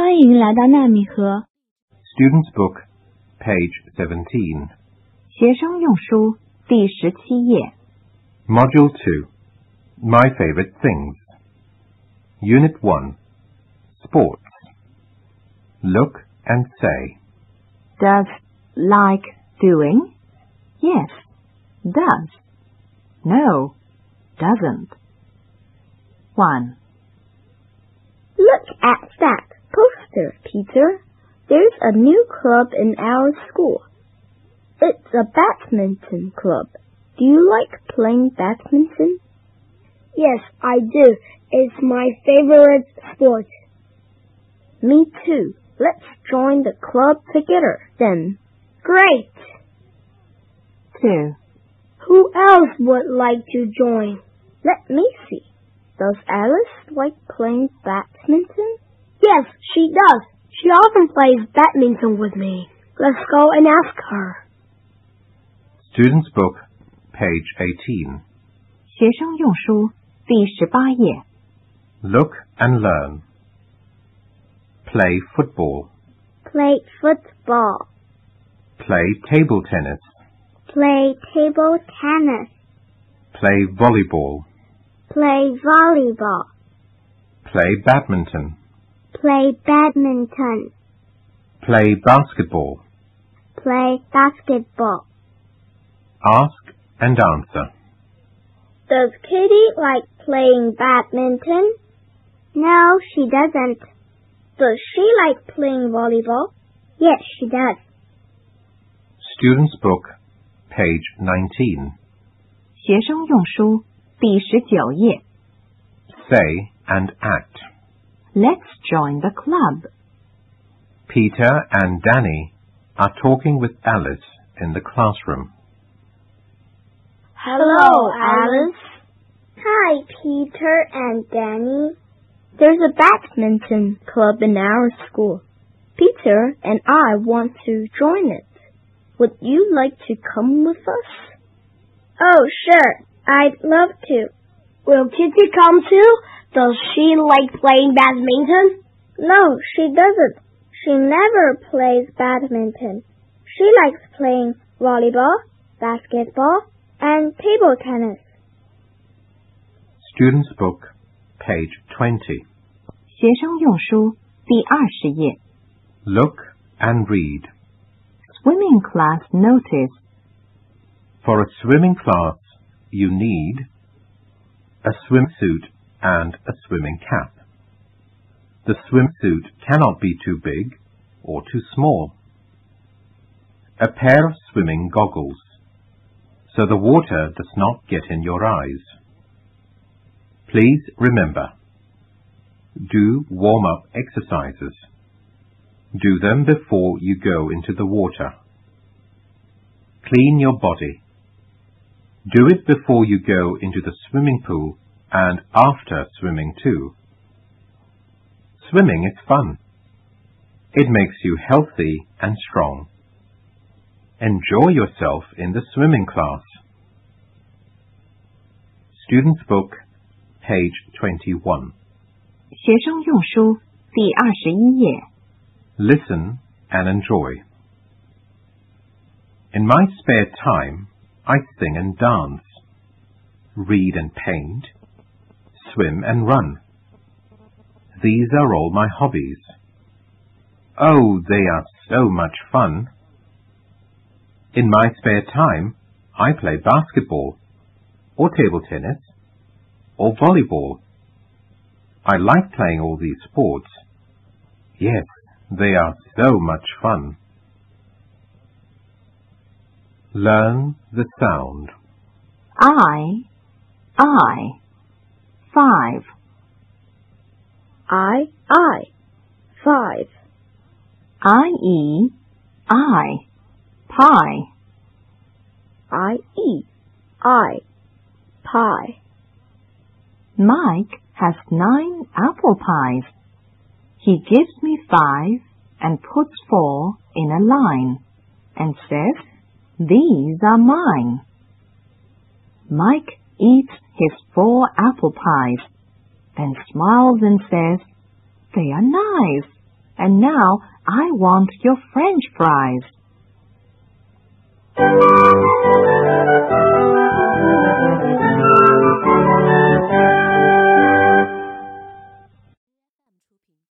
欢迎来到纳米河 Student's Book, page 17. 学生用书第十七页。 Module 2. My Favorite Things. Unit 1. Sports. Look and say. Does like doing? Yes, does. No, doesn't. 1. Look at that poster, Peter. There's a new club in our school. It's a badminton club. Do you like playing badminton? Yes, I do. It's my favorite sport. Me too. Let's join the club together then. Great! 2. Who else would like to join? Let me see. Does Alice like playing badminton? Yes, she does. She often plays badminton with me. Let's go and ask her. Student's Book, page 18. 学生用书第十八页。 Look and learn. Play football. Play football. Play table tennis. Play table tennis. Play volleyball. Play volleyball. Play badminton. Play badminton. Play basketball. Play basketball. Ask and answer. Does Kitty like playing badminton? No, she doesn't. Does she like playing volleyball? Yes, she does. Student's Book, page 19. 学生用书第十九页。 Say and act. Let's join the club. Peter and Danny are talking with Alice in the classroom. Hello, Alice. Hi, Peter and Danny. There's a badminton club in our school. Peter and I want to join it. Would you like to come with us? Oh, sure. I'd love to. Will Kitty come too? Does she like playing badminton? No, she doesn't. She never plays badminton. She likes playing volleyball, basketball, and table tennis. Student's Book, page 20. 学生用书第二十页。 Look and read. Swimming class notice. For a swimming class, you need a swimsuit and a swimming cap. The swimsuit cannot be too big or too small. A pair of swimming goggles, so the water does not get in your eyes. Please remember, do warm-up exercises. Do them before you go into the water. Clean your body. Do it before you go into the swimming pool and after swimming too. Swimming is fun. It makes you healthy and strong. Enjoy yourself in the swimming class. Student's Book, page 21. 学生用书第二十一页。 Listen and enjoy. In my spare time, I sing and dance, read and paint, swim and run. These are all my hobbies. Oh, they are so much fun. In my spare time, I play basketball, or table tennis, or volleyball. I like playing all these sports. Yes, they are so much fun. Learn the sound. I, I, five. I, I. Five. I e, I, pie. I, E. I. Pie. Mike has nine apple pies. He gives me five and puts four in a line and says, These are mine. Mike eats his four apple pies, then smiles and says, They are nice And now I want your french fries.